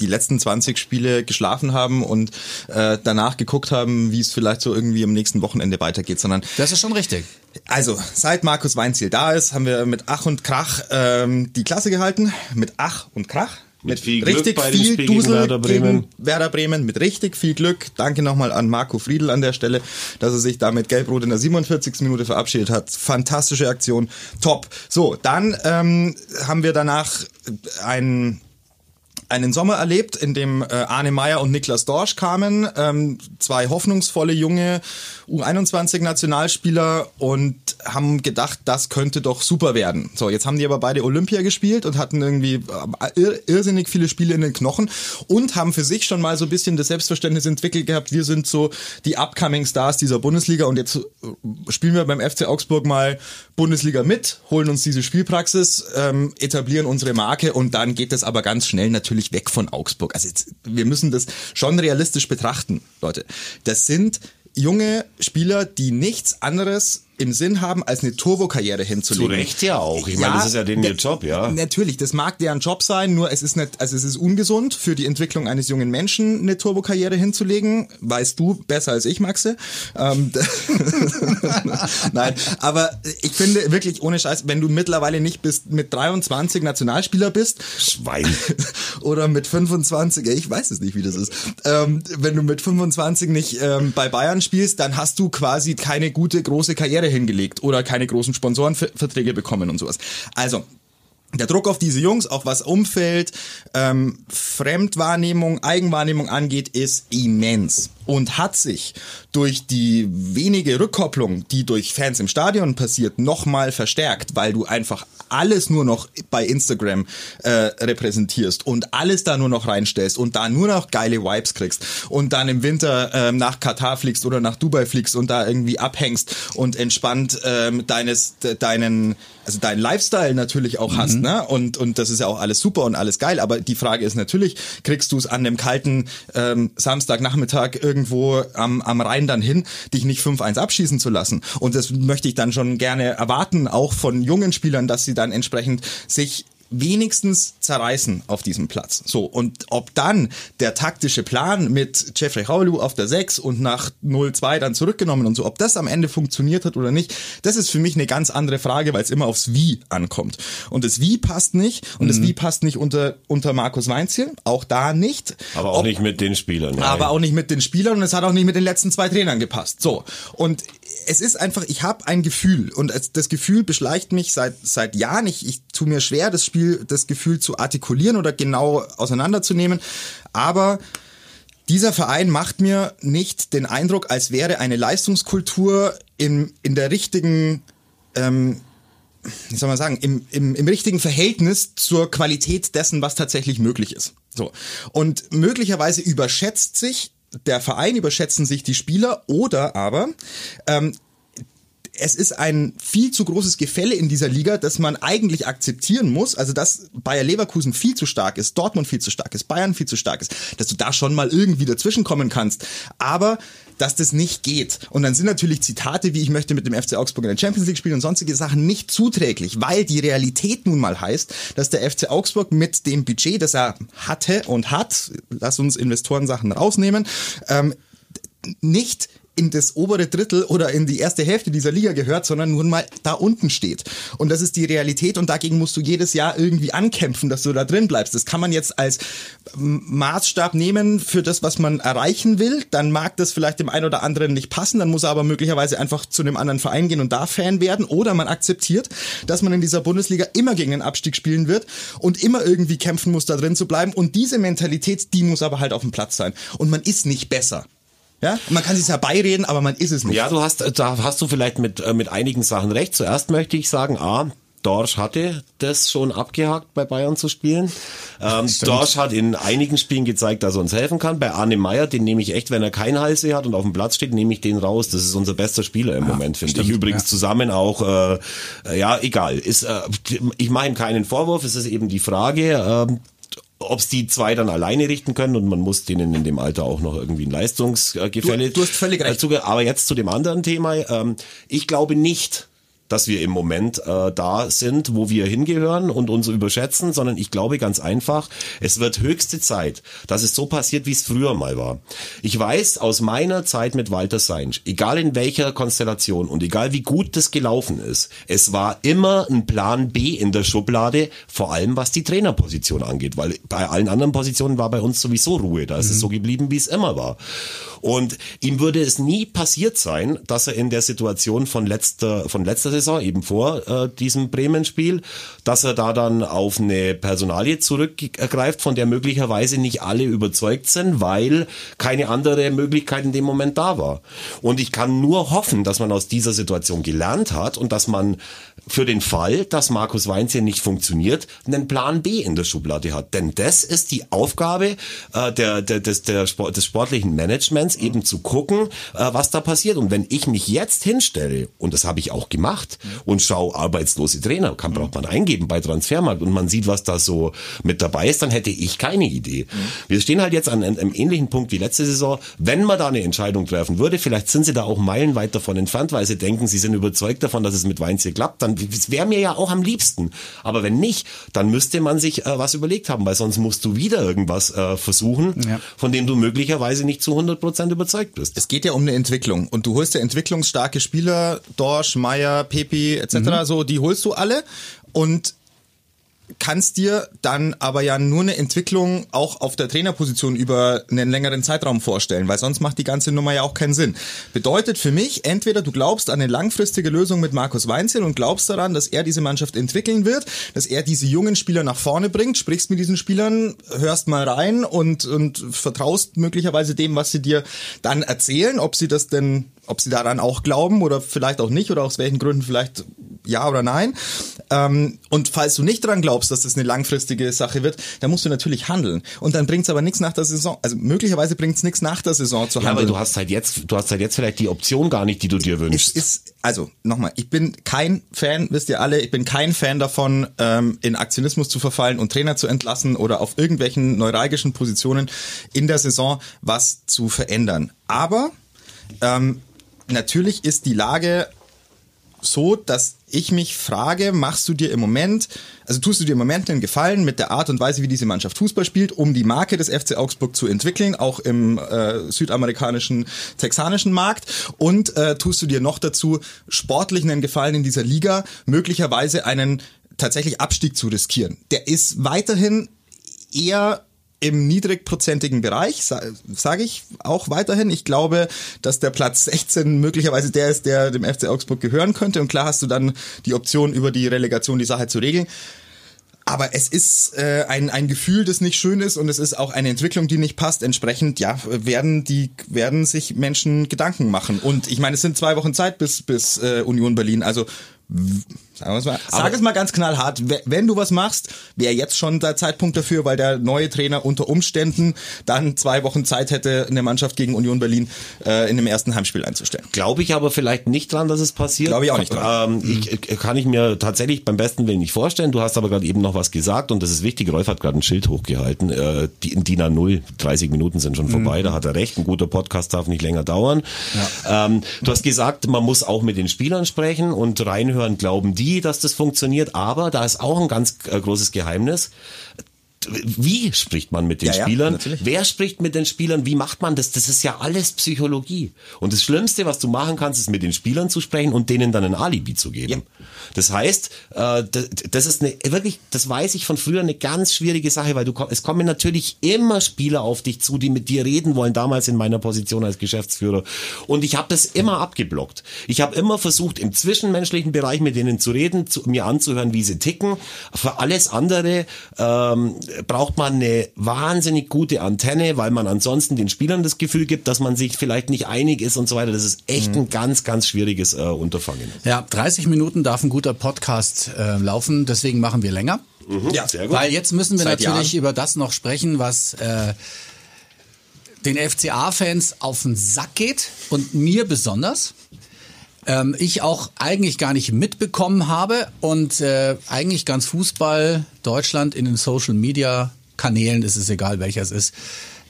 die letzten 20 Spiele geschlafen haben und äh, danach geguckt haben, wie es vielleicht so irgendwie am nächsten Wochenende weitergeht, sondern Das ist schon richtig. also, seit Markus Weinziel da ist, haben wir mit Ach und Krach ähm, die Klasse gehalten. Mit Ach und Krach. Mit viel Glück richtig bei dem viel Spiel gegen Dusel Werder Bremen. gegen Werder Bremen. Mit richtig viel Glück. Danke nochmal an Marco Friedl an der Stelle, dass er sich da mit Gelbrot in der 47. Minute verabschiedet hat. Fantastische Aktion. Top. So, dann ähm, haben wir danach ein einen Sommer erlebt, in dem äh, Arne Meyer und Niklas Dorsch kamen, ähm, zwei hoffnungsvolle junge U21-Nationalspieler und haben gedacht, das könnte doch super werden. So, jetzt haben die aber beide Olympia gespielt und hatten irgendwie äh, ir irrsinnig viele Spiele in den Knochen und haben für sich schon mal so ein bisschen das Selbstverständnis entwickelt gehabt, wir sind so die upcoming Stars dieser Bundesliga und jetzt äh, spielen wir beim FC Augsburg mal Bundesliga mit, holen uns diese Spielpraxis, ähm, etablieren unsere Marke und dann geht es aber ganz schnell natürlich weg von Augsburg. Also jetzt, wir müssen das schon realistisch betrachten, Leute. Das sind junge Spieler, die nichts anderes im Sinn haben, als eine Turbo-Karriere hinzulegen. Zu Recht ja auch. Ich meine, das ist ja denen ihr Job, ja. Natürlich, das mag deren Job sein, nur es ist nicht, also es ist ungesund für die Entwicklung eines jungen Menschen eine Turbo-Karriere hinzulegen. Weißt du besser als ich, Maxe. Ähm, Nein, aber ich finde wirklich ohne Scheiß, wenn du mittlerweile nicht bist, mit 23 Nationalspieler bist, Schwein. oder mit 25, ja, ich weiß es nicht, wie das ist. Ähm, wenn du mit 25 nicht ähm, bei Bayern spielst, dann hast du quasi keine gute große Karriere hingelegt oder keine großen Sponsorenverträge bekommen und sowas. Also der Druck auf diese Jungs, auch was Umfeld, ähm, Fremdwahrnehmung, Eigenwahrnehmung angeht, ist immens und hat sich durch die wenige Rückkopplung, die durch Fans im Stadion passiert, nochmal verstärkt, weil du einfach alles nur noch bei Instagram äh, repräsentierst und alles da nur noch reinstellst und da nur noch geile Vibes kriegst und dann im Winter ähm, nach Katar fliegst oder nach Dubai fliegst und da irgendwie abhängst und entspannt ähm, deines de, deinen also deinen Lifestyle natürlich auch hast, ne? Und und das ist ja auch alles super und alles geil, aber die Frage ist natürlich, kriegst du es an dem kalten ähm, Samstagnachmittag irgendwo am, am Rhein dann hin, dich nicht 5-1 abschießen zu lassen? Und das möchte ich dann schon gerne erwarten, auch von jungen Spielern, dass sie dann entsprechend sich wenigstens zerreißen auf diesem Platz. So, und ob dann der taktische Plan mit Jeffrey Haulu auf der 6 und nach 0-2 dann zurückgenommen und so, ob das am Ende funktioniert hat oder nicht, das ist für mich eine ganz andere Frage, weil es immer aufs Wie ankommt. Und das Wie passt nicht und das Wie passt nicht unter, unter Markus Weinziel, auch da nicht. Aber auch Ob- nicht mit den Spielern. nein. aber auch nicht mit den Spielern und es hat auch nicht mit den letzten zwei Trainern gepasst. So. Und es ist einfach, ich habe ein Gefühl und das Gefühl beschleicht mich seit seit Jahren. Ich, ich tue mir schwer, das Spiel, das Gefühl zu artikulieren oder genau auseinanderzunehmen. Aber dieser Verein macht mir nicht den Eindruck, als wäre eine Leistungskultur in, in der richtigen ähm, wie soll man sagen, im, im, im richtigen Verhältnis zur Qualität dessen, was tatsächlich möglich ist. So. Und möglicherweise überschätzt sich der Verein, überschätzen sich die Spieler oder aber ähm, es ist ein viel zu großes Gefälle in dieser Liga, dass man eigentlich akzeptieren muss, also dass Bayer Leverkusen viel zu stark ist, Dortmund viel zu stark ist, Bayern viel zu stark ist, dass du da schon mal irgendwie dazwischen kommen kannst. Aber dass das nicht geht. Und dann sind natürlich Zitate wie ich möchte mit dem FC Augsburg in der Champions League spielen und sonstige Sachen nicht zuträglich, weil die Realität nun mal heißt, dass der FC Augsburg mit dem Budget, das er hatte und hat, lass uns Investorensachen rausnehmen, ähm, nicht in das obere Drittel oder in die erste Hälfte dieser Liga gehört, sondern nur mal da unten steht. Und das ist die Realität und dagegen musst du jedes Jahr irgendwie ankämpfen, dass du da drin bleibst. Das kann man jetzt als Maßstab nehmen für das, was man erreichen will. Dann mag das vielleicht dem einen oder anderen nicht passen, dann muss er aber möglicherweise einfach zu einem anderen Verein gehen und da Fan werden. Oder man akzeptiert, dass man in dieser Bundesliga immer gegen den Abstieg spielen wird und immer irgendwie kämpfen muss, da drin zu bleiben. Und diese Mentalität, die muss aber halt auf dem Platz sein. Und man ist nicht besser. Ja, man kann sich herbeireden, aber man ist es nicht. Ja, du hast, da hast du vielleicht mit, äh, mit einigen Sachen recht. Zuerst möchte ich sagen, A, Dorsch hatte das schon abgehakt, bei Bayern zu spielen. Ähm, Dorsch hat in einigen Spielen gezeigt, dass er uns helfen kann. Bei Arne Meyer, den nehme ich echt, wenn er keinen Halse hat und auf dem Platz steht, nehme ich den raus. Das ist unser bester Spieler im ja, Moment, finde ich. Übrigens ja. zusammen auch, äh, ja, egal. Ist, äh, ich mache ihm keinen Vorwurf, es ist eben die Frage, äh, ob es die zwei dann alleine richten können und man muss denen in dem Alter auch noch irgendwie ein Leistungsgefälle. Du, du hast völlig recht. Aber jetzt zu dem anderen Thema. Ähm, ich glaube nicht, dass wir im Moment äh, da sind, wo wir hingehören und uns überschätzen, sondern ich glaube ganz einfach, es wird höchste Zeit, dass es so passiert, wie es früher mal war. Ich weiß aus meiner Zeit mit Walter Seinsch, egal in welcher Konstellation und egal wie gut das gelaufen ist, es war immer ein Plan B in der Schublade, vor allem was die Trainerposition angeht, weil bei allen anderen Positionen war bei uns sowieso Ruhe, da ist mhm. es so geblieben, wie es immer war. Und ihm würde es nie passiert sein, dass er in der Situation von letzter, von letzter Saison, eben vor äh, diesem Bremen-Spiel, dass er da dann auf eine Personalie zurückgreift, von der möglicherweise nicht alle überzeugt sind, weil keine andere Möglichkeit in dem Moment da war. Und ich kann nur hoffen, dass man aus dieser Situation gelernt hat und dass man für den Fall, dass Markus Weinz hier nicht funktioniert, einen Plan B in der Schublade hat. Denn das ist die Aufgabe äh, der, der, des, der Sport, des sportlichen Managements, eben zu gucken, äh, was da passiert. Und wenn ich mich jetzt hinstelle, und das habe ich auch gemacht, und schaue arbeitslose Trainer, kann braucht man eingeben bei Transfermarkt und man sieht, was da so mit dabei ist, dann hätte ich keine Idee. Wir stehen halt jetzt an einem ähnlichen Punkt wie letzte Saison. Wenn man da eine Entscheidung treffen würde, vielleicht sind sie da auch meilenweit davon entfernt, weil sie denken, sie sind überzeugt davon, dass es mit Weinz hier klappt, dann wäre mir ja auch am liebsten. Aber wenn nicht, dann müsste man sich äh, was überlegt haben, weil sonst musst du wieder irgendwas äh, versuchen, ja. von dem du möglicherweise nicht zu 100 Prozent überzeugt bist. Es geht ja um eine Entwicklung und du holst ja entwicklungsstarke Spieler, Dorsch, Meier, Pepi etc., mhm. so, die holst du alle und kannst dir dann aber ja nur eine Entwicklung auch auf der Trainerposition über einen längeren Zeitraum vorstellen, weil sonst macht die ganze Nummer ja auch keinen Sinn. Bedeutet für mich, entweder du glaubst an eine langfristige Lösung mit Markus Weinzel und glaubst daran, dass er diese Mannschaft entwickeln wird, dass er diese jungen Spieler nach vorne bringt, sprichst mit diesen Spielern, hörst mal rein und, und vertraust möglicherweise dem, was sie dir dann erzählen, ob sie das denn ob sie daran auch glauben oder vielleicht auch nicht oder aus welchen Gründen vielleicht ja oder nein. Ähm, und falls du nicht daran glaubst, dass das eine langfristige Sache wird, dann musst du natürlich handeln. Und dann bringt es aber nichts nach der Saison. Also möglicherweise bringt es nichts nach der Saison zu handeln. Ja, aber du hast halt jetzt, du hast halt jetzt vielleicht die Option gar nicht, die du dir wünschst. Es ist, also nochmal, ich bin kein Fan, wisst ihr alle, ich bin kein Fan davon, ähm, in Aktionismus zu verfallen und Trainer zu entlassen oder auf irgendwelchen neuralgischen Positionen in der Saison was zu verändern. Aber ähm, natürlich ist die Lage so, dass ich mich frage, machst du dir im Moment, also tust du dir im Moment einen Gefallen mit der Art und Weise, wie diese Mannschaft Fußball spielt, um die Marke des FC Augsburg zu entwickeln, auch im äh, südamerikanischen, texanischen Markt und äh, tust du dir noch dazu sportlich einen Gefallen in dieser Liga, möglicherweise einen tatsächlich Abstieg zu riskieren. Der ist weiterhin eher im niedrigprozentigen Bereich, sage ich auch weiterhin. Ich glaube, dass der Platz 16 möglicherweise der ist, der dem FC Augsburg gehören könnte. Und klar hast du dann die Option, über die Relegation die Sache zu regeln. Aber es ist äh, ein, ein Gefühl, das nicht schön ist und es ist auch eine Entwicklung, die nicht passt. Entsprechend, ja, werden die werden sich Menschen Gedanken machen. Und ich meine, es sind zwei Wochen Zeit bis bis äh, Union Berlin. Also Sagen wir's mal, sag es mal ganz knallhart, wenn du was machst, wäre jetzt schon der Zeitpunkt dafür, weil der neue Trainer unter Umständen dann zwei Wochen Zeit hätte, eine Mannschaft gegen Union Berlin äh, in dem ersten Heimspiel einzustellen. Glaube ich aber vielleicht nicht dran, dass es passiert. Glaube ich auch nicht dran. Ähm, ich, kann ich mir tatsächlich beim besten Willen nicht vorstellen. Du hast aber gerade eben noch was gesagt und das ist wichtig. Rolf hat gerade ein Schild hochgehalten. Äh, die, in DIN A0, 30 Minuten sind schon vorbei, mhm. da hat er recht. Ein guter Podcast darf nicht länger dauern. Ja. Ähm, du hast gesagt, man muss auch mit den Spielern sprechen und reinhören, glauben die, dass das funktioniert. Aber da ist auch ein ganz äh, großes Geheimnis wie spricht man mit den Ja, ja, Spielern? natürlich. Wer spricht mit den Spielern? Wie macht man das? Das ist ja alles Psychologie. Und das Schlimmste, was du machen kannst, ist mit den Spielern zu sprechen und denen dann ein Alibi zu geben. Das heißt, äh, das, ist eine wirklich, das weiß ich von früher, eine ganz schwierige Sache, weil du es kommen natürlich immer Spieler auf dich zu, die mit dir reden wollen. Damals in meiner Position als Geschäftsführer und ich habe das immer abgeblockt. Ich habe immer versucht, im zwischenmenschlichen Bereich mit denen zu reden, zu, mir anzuhören, wie sie ticken. Für alles andere ähm, braucht man eine wahnsinnig gute Antenne, weil man ansonsten den Spielern das Gefühl gibt, dass man sich vielleicht nicht einig ist und so weiter. Das ist echt ein ganz, ganz schwieriges äh, Unterfangen. Ja, 30 Minuten darf ein guter Podcast äh, laufen, deswegen machen wir länger. Ja, Sehr gut. Weil jetzt müssen wir Seit natürlich Jahren. über das noch sprechen, was äh, den FCA-Fans auf den Sack geht und mir besonders. Ähm, ich auch eigentlich gar nicht mitbekommen habe und äh, eigentlich ganz Fußball Deutschland in den Social Media Kanälen, ist es egal welcher es ist,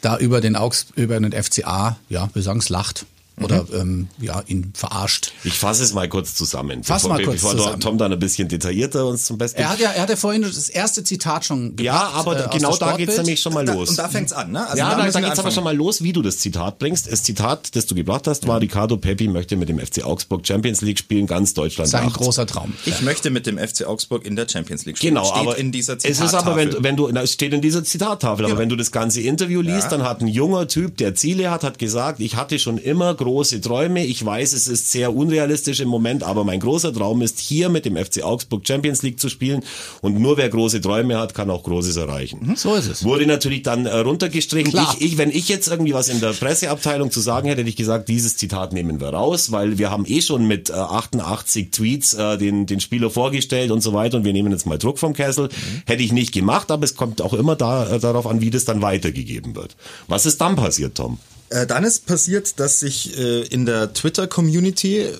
da über den Augs über den FCA, ja, wir sagen es lacht oder ähm, ja, ihn verarscht. Ich fasse es mal kurz zusammen. Fass bevor, mal kurz bevor zusammen. Tom dann ein bisschen detaillierter uns zum Besten. Er hat ja, er hat ja vorhin das erste Zitat schon gebracht. ja, aber äh, genau da geht's Sportbild. nämlich schon mal Da, los. und da fängt's an, ne? Also ja, da, da geht's aber schon mal los, wie du das Zitat bringst. Das Zitat, das du gebracht hast, war Ricardo Pepi möchte mit dem FC Augsburg Champions League spielen, ganz Deutschland Sein lacht. großer Traum. Ich möchte mit dem FC Augsburg in der Champions League spielen. Genau, Steht aber in dieser es ist aber, wenn, Zitattafel. wenn du, na, es steht in dieser Zitattafel, aber Ja. wenn du das ganze Interview liest, dann hat ein junger Typ, der Ziele hat, hat gesagt, ich hatte schon immer große Träume. Ich weiß, es ist sehr unrealistisch im Moment, aber mein großer Traum ist, hier mit dem FC Augsburg Champions League zu spielen. Und nur wer große Träume hat, kann auch Großes erreichen. So ist es. Wurde natürlich dann äh, runtergestrichen. Ich, ich, wenn ich jetzt irgendwie was in der Presseabteilung zu sagen hätte, hätte ich gesagt, dieses Zitat nehmen wir raus, weil wir haben eh schon mit äh, 88 Tweets äh, den, den Spieler vorgestellt und so weiter und wir nehmen jetzt mal Druck vom Kessel. Hätte ich nicht gemacht, aber es kommt auch immer da, äh, darauf an, wie das dann weitergegeben wird. Was ist dann passiert, Tom? Äh, dann ist passiert, dass sich äh, in der Twitter-Community äh,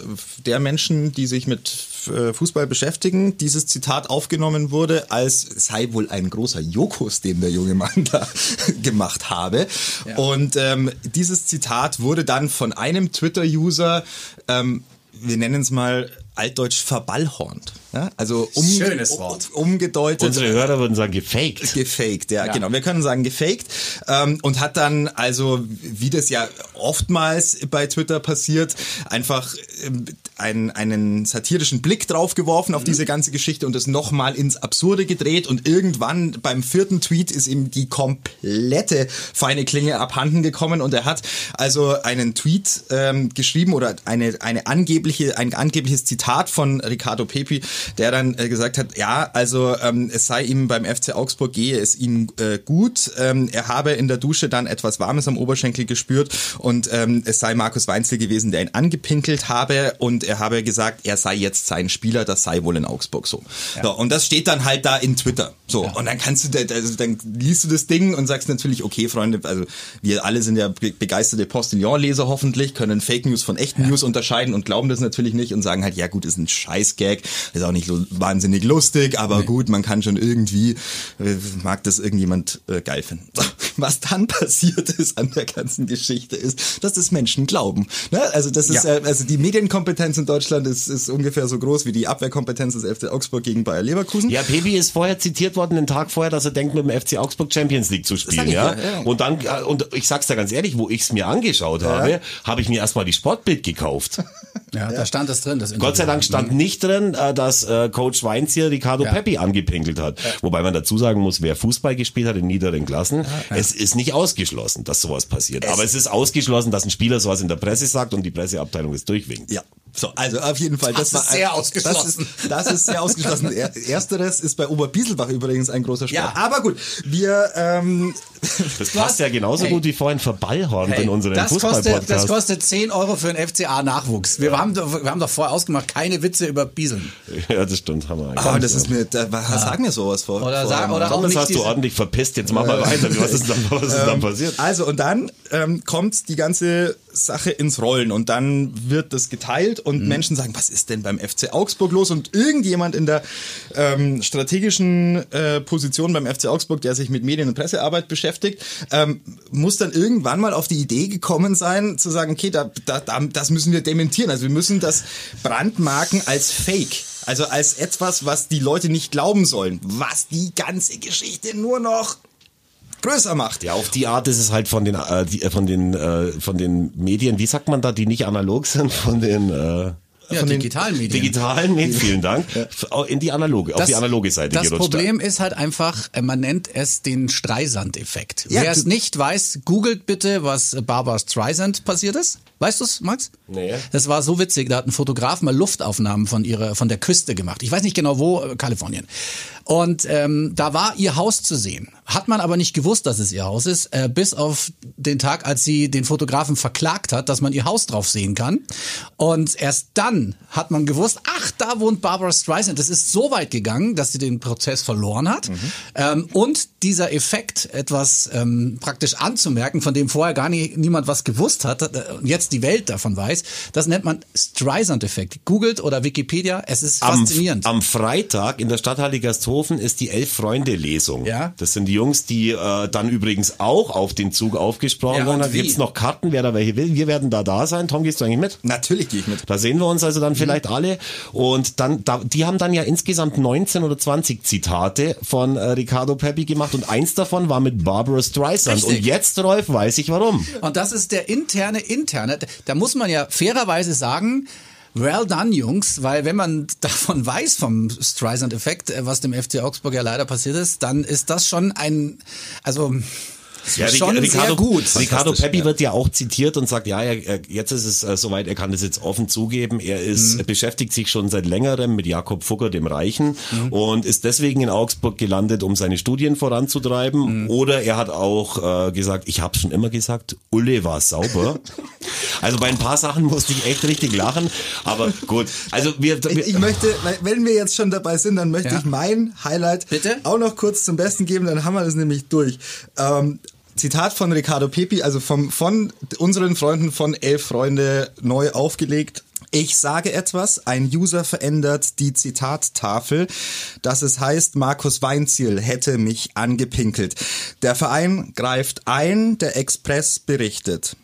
der Menschen, die sich mit Fußball beschäftigen, dieses Zitat aufgenommen wurde, als sei wohl ein großer Jokus, den der junge Mann da gemacht habe. Und ähm, dieses Zitat wurde dann von einem Twitter-User, ähm, wir nennen es mal altdeutsch verballhornt. Ja? Also um, Schönes Wort. um, umgedeutet Unsere Hörer würden sagen, gefaked. gefaked, ja, genau. Wir können sagen gefaked ähm, und hat dann also, wie das ja oftmals bei Twitter passiert, einfach ähm, einen, einen satirischen Blick drauf geworfen auf diese ganze Geschichte und es nochmal ins Absurde gedreht und irgendwann beim vierten Tweet ist ihm die komplette feine Klinge abhanden gekommen und er hat also einen Tweet ähm, geschrieben oder eine, eine angebliche, ein angebliches Zitat von Ricardo Pepi, der dann äh, gesagt hat, ja, also ähm, es sei ihm beim FC Augsburg gehe es ihm äh, gut. Ähm, er habe in der Dusche dann etwas Warmes am Oberschenkel gespürt und ähm, es sei Markus Weinzel gewesen, der ihn angepinkelt habe und er habe gesagt, er sei jetzt sein Spieler, das sei wohl in Augsburg so. so und das steht dann halt da in Twitter. So und dann kannst du, also dann liest du das Ding und sagst natürlich, okay, Freunde, also wir alle sind ja be- begeisterte Postillon-Leser hoffentlich, können Fake News von echten News unterscheiden und glauben das natürlich nicht und sagen halt, ja gut, ist ein Scheiß-Gag, ist auch nicht lu- wahnsinnig lustig, aber gut, man kann schon irgendwie, äh, mag das irgendjemand äh, geil finden. So, Was dann passiert ist an der ganzen Geschichte ist, dass das Menschen glauben. Ne? Also das ist, Ja. äh, also die Medienkompetenz in Deutschland ist, ist ungefähr so groß wie die Abwehrkompetenz des FC Augsburg gegen Bayer Leverkusen. Ja, Pepi ist vorher zitiert worden, den Tag vorher, dass er denkt, mit dem FC Augsburg Champions League zu spielen, ja. ja, ja. Und dann, äh, und ich sag's dir ganz ehrlich, wo ich's mir angeschaut habe, habe ich mir erstmal die Sportbild gekauft. Ja, da stand das drin. Das Gott sei Dank stand nicht drin, äh, dass äh, Coach Weinz hier Ricardo Ja. Pepi angepinkelt hat. Wobei man dazu sagen muss, wer Fußball gespielt hat in niederen Klassen, es ist nicht ausgeschlossen, dass sowas passiert. Aber es ist ausgeschlossen, dass ein Spieler sowas in der Presse sagt und die Presseabteilung ist durchwinkt. Ja. So, also auf jeden Fall. Das, Das war ist sehr ein- ausgeschlossen. Das ist, das ist sehr ausgeschlossen. Er- Ersteres ist bei Oberbieselbach übrigens ein großer Sport. Ja. Aber gut, wir ähm, Das passt ja genauso Hey. gut wie vorhin verballhornt in unserem das kostet, das Fußball-Podcast. kostet 10 Euro für einen FCA-Nachwuchs. Wir, haben doch- wir haben doch vorher ausgemacht, keine Witze über Bieseln. Ja, das stimmt, haben wir eigentlich. Oh, das ist mir, da, sag mir sowas vor. Oder vorher sag- oder Komm, auch das nicht hast du ordentlich verpisst. Jetzt mach mal weiter. Was ist dann, was ist dann passiert? Also und dann ähm, kommt die ganze Sache ins Rollen und dann wird das geteilt Mhm. und Menschen sagen, was ist denn beim FC Augsburg los? Und irgendjemand in der ähm, strategischen äh, Position beim FC Augsburg, der sich mit Medien- und Pressearbeit beschäftigt, beschäftigt, ähm, muss dann irgendwann mal auf die Idee gekommen sein, zu sagen, okay, da, da, da, das müssen wir dementieren. Also wir müssen das brandmarken als Fake. Also als etwas, was die Leute nicht glauben sollen, was die ganze Geschichte nur noch größer macht. Ja, auf die Art ist es halt von den, äh, äh, von den, äh, von den Medien, wie sagt man da, die nicht analog sind, von den, äh, Ja, von den digitalen Medien. digitalen Medien, vielen Dank, in die analoge, auf die analoge Seite Das. Problem ist halt einfach, äh, man nennt es den Streisand-Effekt. Ja, Wer es du- nicht weiß, googelt bitte, was Barbara Streisand passiert ist. Weißt du's, Max? Nee. Das war so witzig, da hat ein Fotograf mal Luftaufnahmen von ihrer, von der Küste gemacht. Ich weiß nicht genau wo, äh, Kalifornien. Und ähm, da war ihr Haus zu sehen. Hat man aber nicht gewusst, dass es ihr Haus ist, äh, bis auf den Tag, als sie den Fotografen verklagt hat, dass man ihr Haus drauf sehen kann. Und erst dann hat man gewusst, ach, da wohnt Barbara Streisand. Das ist so weit gegangen, dass sie den Prozess verloren hat. Ähm, und dieser Effekt, etwas ähm, praktisch anzumerken, von dem vorher gar nie, niemand was gewusst hat, äh, und jetzt die Welt davon weiß, das nennt man Streisand-Effekt. Googelt oder Wikipedia, es ist am, faszinierend. am Freitag in der Stadthalle Gersthofen ist die Elf-Freunde-Lesung. Ja. Das sind die Jungs, die äh, dann übrigens auch auf den Zug aufgesprochen Ja, und Da wie? gibt's noch Karten, wer da welche will. Wir werden da da sein. Tom, gehst du eigentlich mit? Natürlich gehe ich mit. Da sehen wir uns also dann vielleicht Mhm. alle. Und dann, da, die haben dann ja insgesamt 19 oder 20 Zitate von äh, Ricardo Pepi gemacht und eins davon war mit Barbara Streisand. Richtig. Und jetzt, Rolf, weiß ich warum. Und das ist der interne interne. Da muss man ja fairerweise sagen, well done, Jungs, weil wenn man davon weiß vom Streisand-Effekt, äh, was dem FC Augsburg ja leider passiert ist, dann ist das schon ein, also Ja, schon Ric- sehr gut. Ricardo Peppi ja. wird ja auch zitiert und sagt, ja, er, er, jetzt ist es äh, soweit, er kann das jetzt offen zugeben. Er ist, er beschäftigt sich schon seit längerem mit Jakob Fugger, dem Reichen, und ist deswegen in Augsburg gelandet, um seine Studien voranzutreiben. Oder er hat auch äh, gesagt, ich habe schon immer gesagt, Ulle war sauber. also bei ein paar Sachen musste ich echt richtig lachen. Aber gut, also wir, Ich, wir ich möchte, wenn wir jetzt schon dabei sind, dann möchte Ja. ich mein Highlight Bitte? auch noch kurz zum Besten geben, dann haben wir das nämlich durch. Ähm, Zitat von Ricardo Pepi, also vom, von unseren Freunden von Elf Freunde neu aufgelegt. Ich sage etwas, ein User verändert die Zitattafel, dass es heißt, Markus Weinziel hätte mich angepinkelt. Der Verein greift ein, der Express berichtet.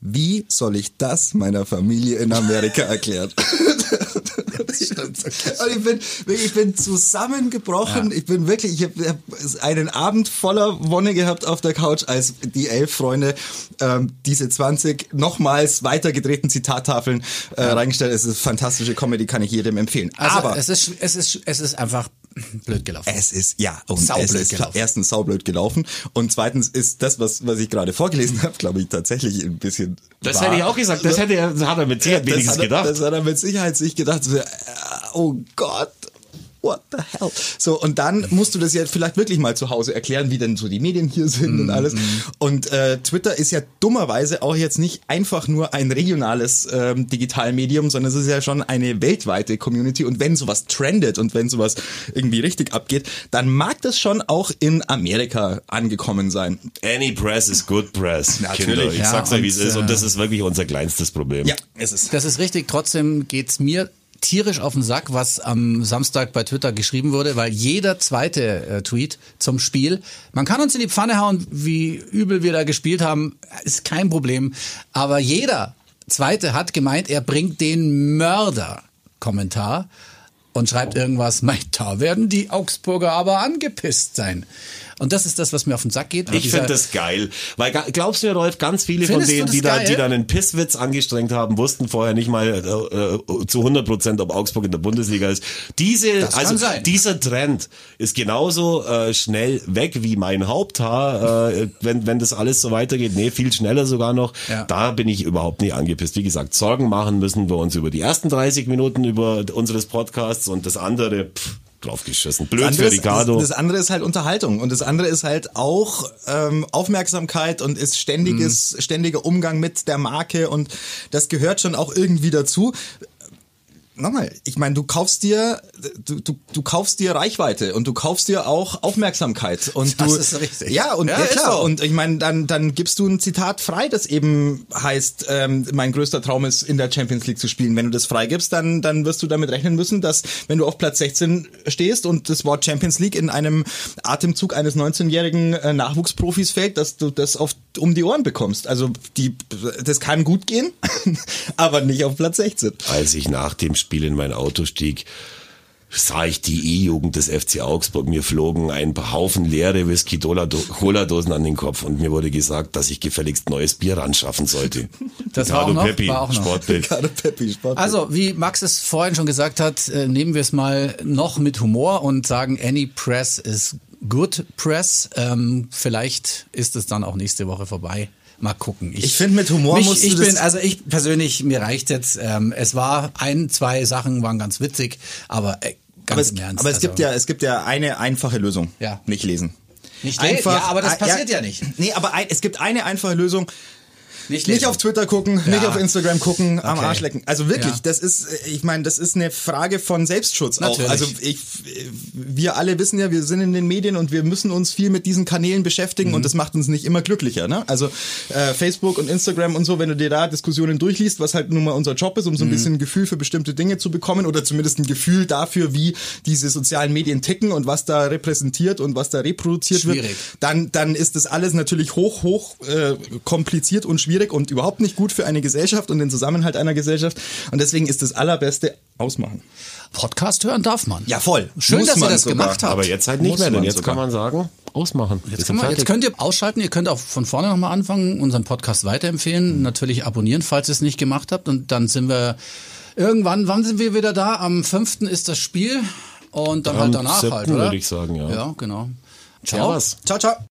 Wie soll ich das meiner Familie in Amerika erklären? Und ich bin ich bin zusammengebrochen. Ich bin wirklich, ich habe hab einen Abend voller Wonne gehabt auf der Couch, als die elf Freunde ähm, diese 20 nochmals weitergedrehten Zitattafeln äh, reingestellt. Es ist fantastische Comedy, kann ich jedem empfehlen. Also Aber es ist es ist es ist einfach blöd gelaufen. es ist, ja, und Saublöd es ist gelaufen. erstens saublöd gelaufen und zweitens ist das, was, was ich gerade vorgelesen habe, glaube ich, tatsächlich ein bisschen das wahr. hätte ich auch gesagt, das hätte er, hat er mit Sicherheit das wenigstens er, gedacht. Das hat er mit Sicherheit sich gedacht, äh, oh Gott. What the hell? So, und dann musst du das ja vielleicht wirklich mal zu Hause erklären, wie denn so die Medien hier sind und alles. Und äh, Twitter ist ja dummerweise auch jetzt nicht einfach nur ein regionales ähm, Digitalmedium, sondern es ist ja schon eine weltweite Community. Und wenn sowas trendet und wenn sowas irgendwie richtig abgeht, dann mag das schon auch in Amerika angekommen sein. Any press is good press. Natürlich. Kinder, ich Ja, sag's euch, wie es ist. Und äh, das ist wirklich unser kleinstes Problem. Ja, es ist. Das ist richtig. Trotzdem geht's mir tierisch auf den Sack, was am Samstag bei Twitter geschrieben wurde, weil jeder zweite äh, Tweet zum Spiel, man kann uns in die Pfanne hauen, wie übel wir da gespielt haben, ist kein Problem, aber jeder zweite hat gemeint, er bringt den Mörder-Kommentar und schreibt irgendwas, "Mei, da werden die Augsburger aber angepisst sein. Und das ist das, was mir auf den Sack geht. Ich finde das geil. Weil glaubst du mir, Rolf, ganz viele von denen, die da, die da einen Pisswitz angestrengt haben, wussten vorher nicht mal äh, äh, zu 100 Prozent, ob Augsburg in der Bundesliga ist. Diese, Das also dieser Trend ist genauso äh, schnell weg wie mein Haupthaar, äh, wenn, wenn das alles so weitergeht. Nee, viel schneller sogar noch. Ja. Da bin ich überhaupt nicht angepisst. Wie gesagt, Sorgen machen müssen wir uns über die ersten 30 Minuten über unseres Podcasts und das andere, pff, draufgeschissen. Blöd Das für andere, Ricardo. ist, das andere ist halt Unterhaltung und das andere ist halt auch ähm, Aufmerksamkeit und ist ständiges, ständiger Umgang mit der Marke und das gehört schon auch irgendwie dazu. Nochmal, ich meine, du kaufst dir, du, du, du kaufst dir Reichweite und du kaufst dir auch Aufmerksamkeit. Und Das du, ist richtig. Ja, und Ja, ja, klar. so. Und ich meine, dann, dann gibst du ein Zitat frei, das eben heißt, ähm, mein größter Traum ist, in der Champions League zu spielen. Wenn du das freigibst, dann, dann wirst du damit rechnen müssen, dass wenn du auf Platz 16 stehst und das Wort Champions League in einem Atemzug eines 19-jährigen äh, Nachwuchsprofis fällt, dass du das auf, um die Ohren bekommst. Also die, das kann gut gehen, aber nicht auf Platz 16. Als ich nach dem Spiel in mein Auto stieg, sah ich die E-Jugend des FC Augsburg. Mir flogen ein paar Haufen leere Whisky-Cola-Dosen an den Kopf und mir wurde gesagt, dass ich gefälligst neues Bier ran schaffen sollte. Das war auch noch, Peppi, war auch noch. Sportbild. Peppi, Sport. Also, wie Max es vorhin schon gesagt hat, äh, nehmen wir es mal noch mit Humor und sagen, any press is good press. Ähm, vielleicht ist es dann auch nächste Woche vorbei. Mal gucken. Ich finde, mit Humor mich, musst du ich das- bin, also ich persönlich, mir reicht jetzt. Ähm, es war ein, zwei Sachen waren ganz witzig, aber äh, ganz aber es, im Ernst. aber es also, gibt ja, es gibt ja eine einfache Lösung. Ja. Nicht lesen. Nicht lesen? Ja, aber das passiert ja nicht. Nee, aber ein, es gibt eine einfache Lösung. Nicht, Nicht auf Twitter gucken, nicht auf Instagram gucken, am Okay. Arsch lecken. Also wirklich, Ja. das ist, ich meine, das ist eine Frage von Selbstschutz Natürlich. auch. Also ich, wir alle wissen ja, wir sind in den Medien und wir müssen uns viel mit diesen Kanälen beschäftigen Mhm. und das macht uns nicht immer glücklicher. Ne? Also äh, Facebook und Instagram und so, wenn du dir da Diskussionen durchliest, was halt nun mal unser Job ist, um Mhm. so ein bisschen ein Gefühl für bestimmte Dinge zu bekommen oder zumindest ein Gefühl dafür, wie diese sozialen Medien ticken und was da repräsentiert und was da reproduziert wird, Schwierig. dann, dann ist das alles natürlich hoch, hoch äh, kompliziert und schwierig und überhaupt nicht gut für eine Gesellschaft und den Zusammenhalt einer Gesellschaft. Und deswegen ist das Allerbeste ausmachen. Podcast hören darf man. Ja, voll. Schön, Muss dass ihr man das sogar. gemacht habt. Aber jetzt halt nicht Muss mehr, denn jetzt sogar. kann man sagen, ausmachen. Jetzt, kann man, jetzt könnt ihr ausschalten, ihr könnt auch von vorne nochmal anfangen, unseren Podcast weiterempfehlen, natürlich abonnieren, falls ihr es nicht gemacht habt. Und dann sind wir irgendwann, wann sind wir wieder da? Am 5. ist das Spiel und dann Am halt danach 7. halt, oder? würde ich sagen, ja. Ja, genau. Ciao. Servus. Ciao, ciao.